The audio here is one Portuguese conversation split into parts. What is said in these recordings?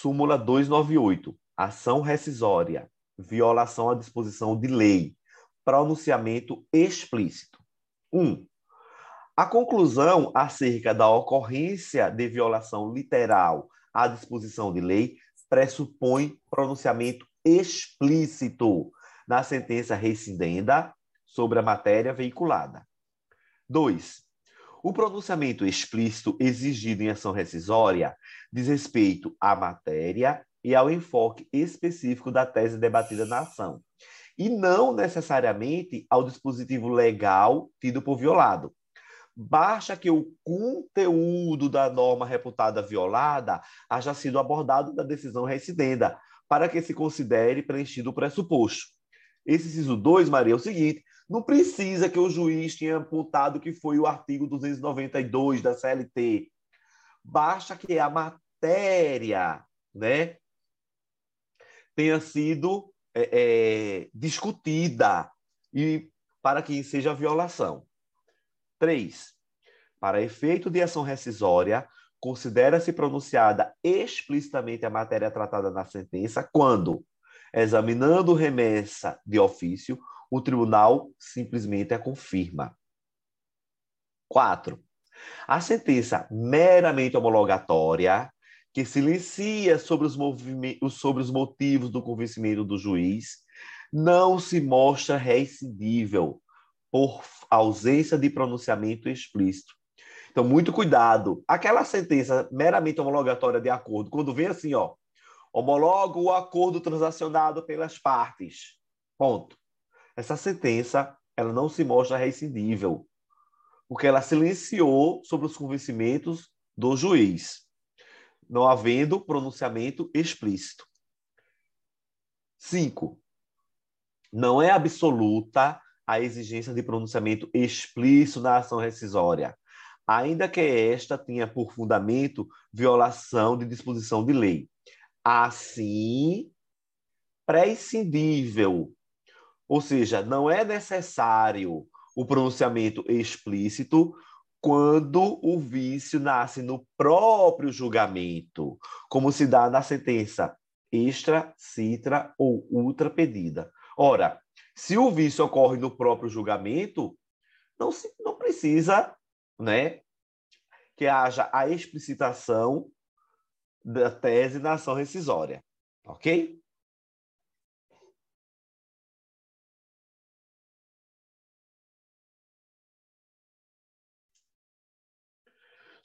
Súmula 298. Ação rescisória. Violação à disposição de lei. Pronunciamento explícito. 1. Um, a conclusão acerca da ocorrência de violação literal à disposição de lei pressupõe pronunciamento explícito na sentença rescindenda sobre a matéria veiculada. 2. O pronunciamento explícito exigido em ação rescisória diz respeito à matéria e ao enfoque específico da tese debatida na ação, e não necessariamente ao dispositivo legal tido por violado. Basta que o conteúdo da norma reputada violada haja sido abordado da decisão residenda, para que se considere preenchido o pressuposto. Esse inciso 2, Maria, é o seguinte: não precisa que o juiz tenha apontado que foi o artigo 292 da CLT. Basta que a matéria né, tenha sido é, é, discutida e para que seja violação. 3. Para efeito de ação rescisória, considera-se pronunciada explicitamente a matéria tratada na sentença quando, examinando remessa de ofício, o tribunal simplesmente a confirma. 4. A sentença meramente homologatória, que silencia sobre os, sobre os motivos do convencimento do juiz, não se mostra recidível por ausência de pronunciamento explícito. Então, muito cuidado. Aquela sentença meramente homologatória de acordo, quando vem assim, ó, homologa o acordo transacionado pelas partes. Ponto. Essa sentença, ela não se mostra recidível, porque ela silenciou sobre os convencimentos do juiz, não havendo pronunciamento explícito. Cinco, não é absoluta a exigência de pronunciamento explícito na ação rescisória, ainda que esta tenha por fundamento violação de disposição de lei. Assim, prescindível, ou seja, não é necessário o pronunciamento explícito quando o vício nasce no próprio julgamento, como se dá na sentença extra, citra ou ultra pedida. Ora, se o vício ocorre no próprio julgamento, não, se, não precisa né, que haja a explicitação da tese na ação rescisória. Ok?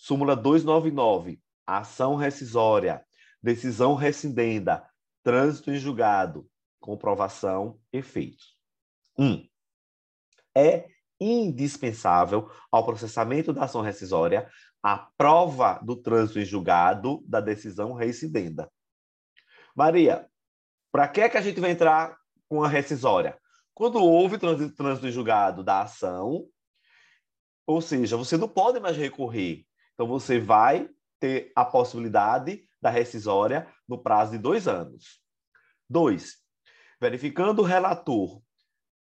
Súmula 299. Ação rescisória. Decisão rescindenda. Trânsito em julgado. Comprovação. Efeitos. 1. É indispensável ao processamento da ação rescisória a prova do trânsito em julgado da decisão reincidenda. Maria, para que, é que a gente vai entrar com a rescisória? Quando houve trânsito, trânsito em julgado da ação, ou seja, você não pode mais recorrer. Então, você vai ter a possibilidade da rescisória no prazo de dois anos. Dois, verificando o relator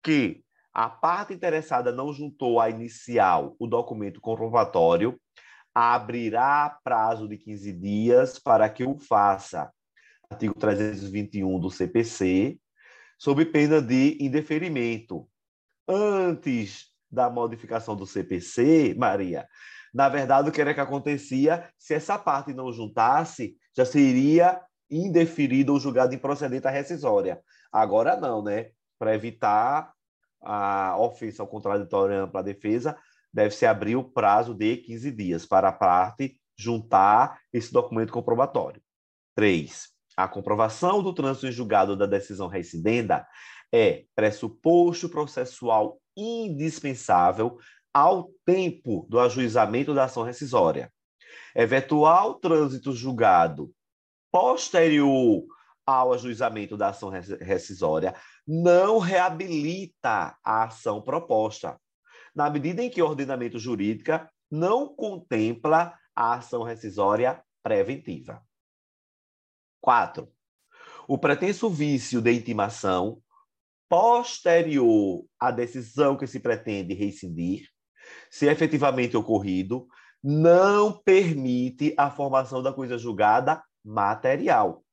que a parte interessada não juntou à inicial o documento comprovatório, abrirá prazo de 15 dias para que o faça. Artigo 321 do CPC, sob pena de indeferimento. Antes da modificação do CPC, Maria, na verdade, o que era que acontecia, se essa parte não juntasse, já seria indeferido ou julgado improcedente a rescisória. Agora não, né? para evitar a ofensa ao contraditório ampla defesa, deve-se abrir o prazo de 15 dias para a parte juntar esse documento comprobatório. 3. A comprovação do trânsito em julgado da decisão reincidenda é pressuposto processual indispensável ao tempo do ajuizamento da ação rescisória. Eventual trânsito julgado posterior ao ajuizamento da ação rescisória não reabilita a ação proposta, na medida em que o ordenamento jurídico não contempla a ação rescisória preventiva. 4. O pretenso vício de intimação posterior à decisão que se pretende rescindir, se efetivamente ocorrido, não permite a formação da coisa julgada material.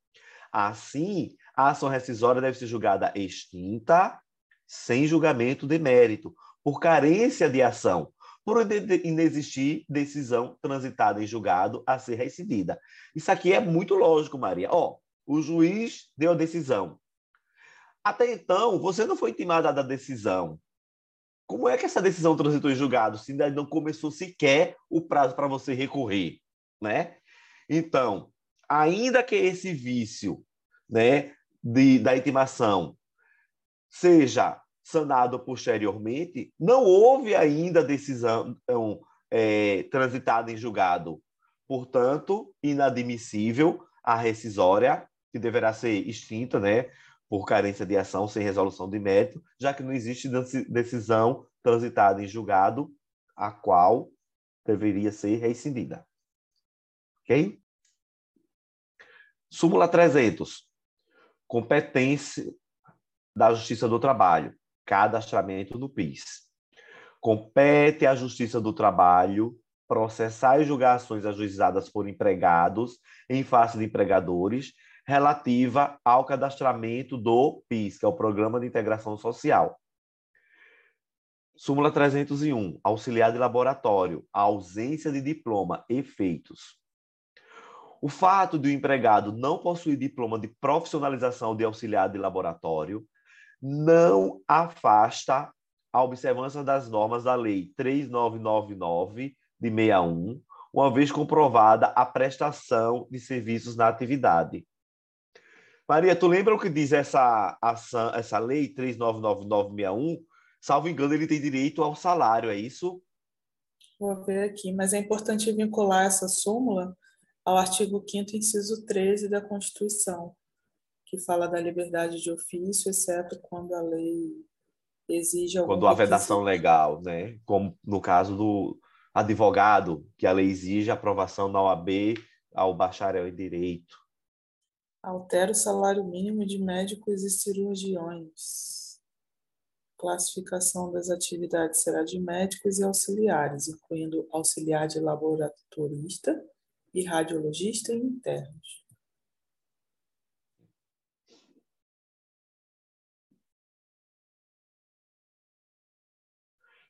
Assim, a ação rescisória deve ser julgada extinta, sem julgamento de mérito, por carência de ação, por inexistir decisão transitada em julgado a ser recidida. Isso aqui é muito lógico, Maria. Ó, o juiz deu a decisão. Até então, você não foi intimada da decisão. Como é que essa decisão transitou em julgado se ainda não começou sequer o prazo para você recorrer, né? Então, ainda que esse vício, né, de, da intimação seja sanado posteriormente, não houve ainda decisão é, transitada em julgado. Portanto, inadmissível a rescisória, que deverá ser extinta, né, por carência de ação sem resolução de mérito, já que não existe decisão transitada em julgado, a qual deveria ser rescindida. Ok? Súmula 300. Competência da Justiça do Trabalho cadastramento no PIS. Compete à Justiça do Trabalho processar e julgar ações ajuizadas por empregados em face de empregadores relativa ao cadastramento do PIS, que é o Programa de Integração Social. Súmula 301, auxiliar de laboratório, ausência de diploma, efeitos. O fato de o empregado não possuir diploma de profissionalização de auxiliar de laboratório não afasta a observância das normas da Lei 3999 de 61, uma vez comprovada a prestação de serviços na atividade. Maria, tu lembra o que diz essa, ação, essa lei 399961? Salvo engano, ele tem direito ao salário, é isso? Vou ver aqui, mas é importante vincular essa súmula ao artigo 5 inciso 13 da Constituição, que fala da liberdade de ofício, exceto quando a lei exige algum Quando há vedação legal, né? Como no caso do advogado, que a lei exige a aprovação da OAB ao bacharel em direito. Altera o salário mínimo de médicos e cirurgiões. Classificação das atividades será de médicos e auxiliares, incluindo auxiliar de laboratorista e radiologista e internos.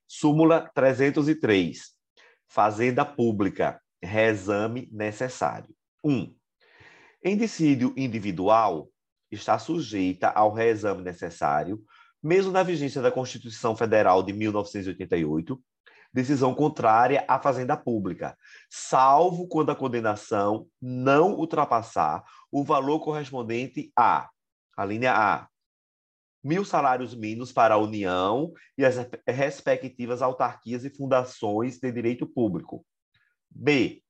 Súmula 303. Fazenda Pública. Reexame necessário. 1. Um, em dissídio individual, está sujeita ao reexame necessário, mesmo na vigência da Constituição Federal de 1988, decisão contrária à fazenda pública, salvo quando a condenação não ultrapassar o valor correspondente a, a linha A, mil salários mínimos para a União e as respectivas autarquias e fundações de direito público. B.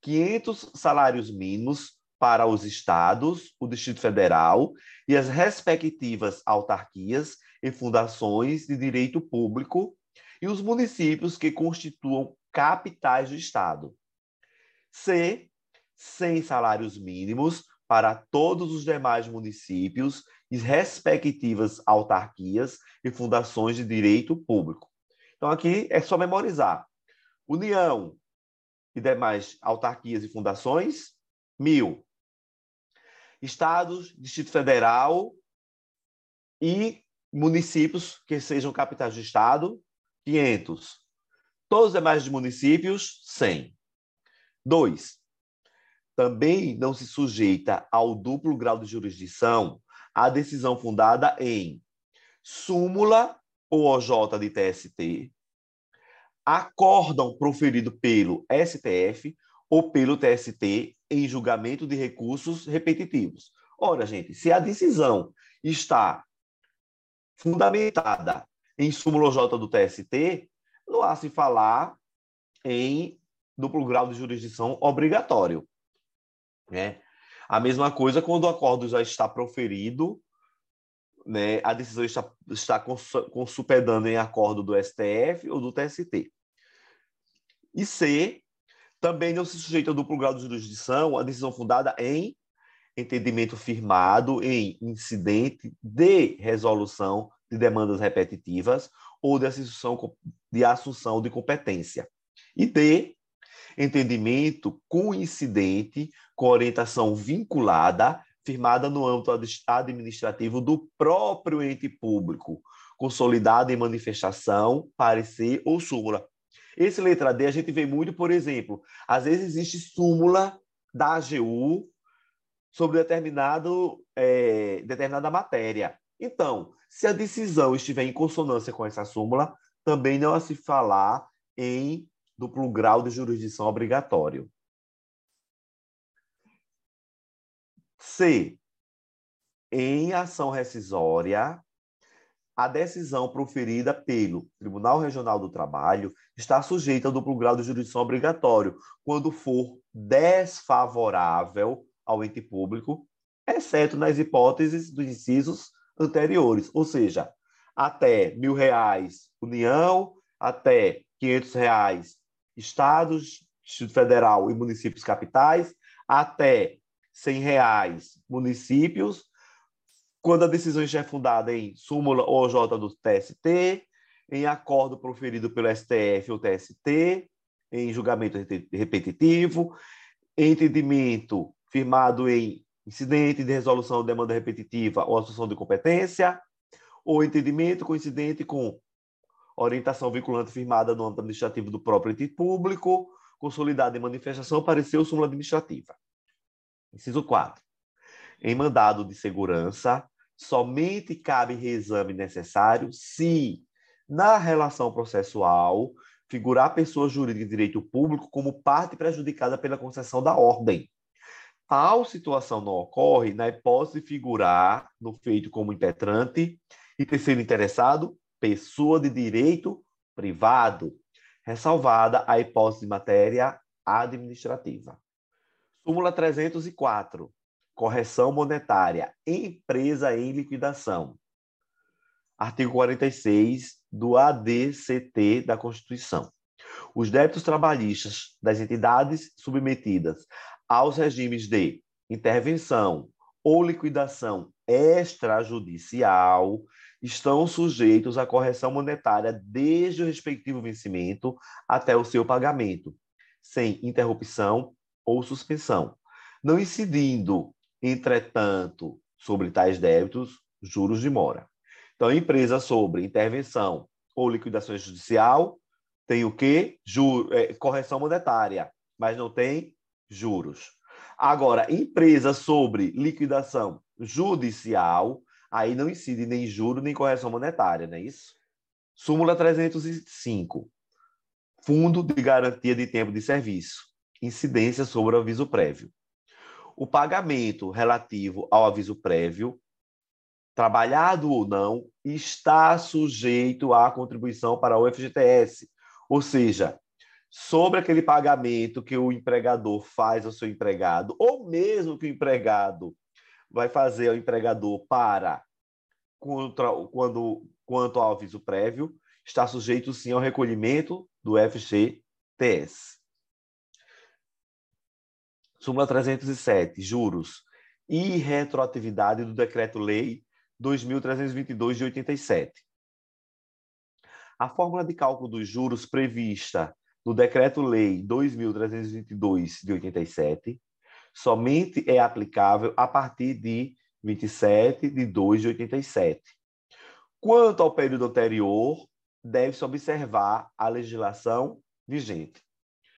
500 salários mínimos para os estados, o Distrito Federal e as respectivas autarquias e fundações de direito público e os municípios que constituam capitais do estado. C. 100 salários mínimos para todos os demais municípios e respectivas autarquias e fundações de direito público. Então, aqui é só memorizar. União e demais autarquias e fundações, mil. Estados, Distrito Federal e municípios que sejam capitais do Estado, 500. Todos os demais municípios, 100. Dois, também não se sujeita ao duplo grau de jurisdição a decisão fundada em súmula ou OJ de TST, acórdão proferido pelo STF ou pelo TST em julgamento de recursos repetitivos. Ora, gente, se a decisão está fundamentada em súmula OJ do TST, não há se falar em duplo grau de jurisdição obrigatório. Né? A mesma coisa quando o acordo já está proferido, né, a decisão está, está consupedando em acordo do STF ou do TST. E C, também não se sujeita ao duplo grau de jurisdição a decisão fundada em entendimento firmado em incidente de resolução de demandas repetitivas ou de assunção de, assunção de competência. E D, Entendimento coincidente com orientação vinculada, firmada no âmbito administrativo do próprio ente público, consolidada em manifestação, parecer ou súmula. Esse letra D a gente vê muito, por exemplo, às vezes existe súmula da AGU sobre determinado, é, determinada matéria. Então, se a decisão estiver em consonância com essa súmula, também não a se falar em duplo grau de jurisdição obrigatório. C. Em ação rescisória, a decisão proferida pelo Tribunal Regional do Trabalho está sujeita ao duplo grau de jurisdição obrigatório quando for desfavorável ao ente público, exceto nas hipóteses dos incisos anteriores, ou seja, até mil reais União, até quinhentos reais estados, Distrito Federal e municípios capitais, até cem reais municípios, quando a decisão é fundada em súmula OJ do TST, em acordo proferido pelo STF ou TST, em julgamento repetitivo, entendimento firmado em incidente de resolução de demanda repetitiva ou assunção de competência, ou entendimento coincidente com orientação vinculante firmada no âmbito administrativo do próprio ente público, consolidada em manifestação, apareceu súmula administrativa. Inciso 4. Em mandado de segurança, somente cabe reexame necessário se, na relação processual, figurar pessoa jurídica de direito público como parte prejudicada pela concessão da ordem. Tal situação não ocorre na hipótese de figurar no feito como impetrante e ter sido interessado pessoa de direito privado, ressalvada a hipótese de matéria administrativa. Súmula 304 correção monetária, empresa em liquidação. Artigo 46 do ADCT da Constituição. Os débitos trabalhistas das entidades submetidas aos regimes de intervenção ou liquidação extrajudicial estão sujeitos à correção monetária desde o respectivo vencimento até o seu pagamento, sem interrupção ou suspensão, não incidindo Entretanto, sobre tais débitos, juros de mora. Então, empresa sobre intervenção ou liquidação judicial tem o quê? Juro, é, correção monetária, mas não tem juros. Agora, empresa sobre liquidação judicial, aí não incide nem juro nem correção monetária, não é isso? Súmula 305. Fundo de garantia de tempo de serviço. Incidência sobre aviso prévio o pagamento relativo ao aviso prévio, trabalhado ou não, está sujeito à contribuição para o FGTS. Ou seja, sobre aquele pagamento que o empregador faz ao seu empregado, ou mesmo que o empregado vai fazer ao empregador para contra, quando, quanto ao aviso prévio, está sujeito sim ao recolhimento do FGTS. Súmula 307, juros e retroatividade do Decreto-Lei 2322 de 87. A fórmula de cálculo dos juros prevista no Decreto-Lei 2322 de 87 somente é aplicável a partir de 27 de 2 de 87. Quanto ao período anterior, deve-se observar a legislação vigente.